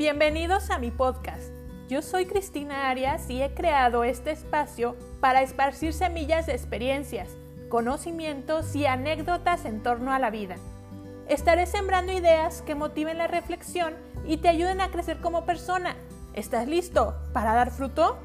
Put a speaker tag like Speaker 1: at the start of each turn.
Speaker 1: Bienvenidos a mi podcast. Yo soy Cristina Arias y he creado este espacio para esparcir semillas de experiencias, conocimientos y anécdotas en torno a la vida. Estaré sembrando ideas que motiven la reflexión y te ayuden a crecer como persona. ¿Estás listo para dar fruto?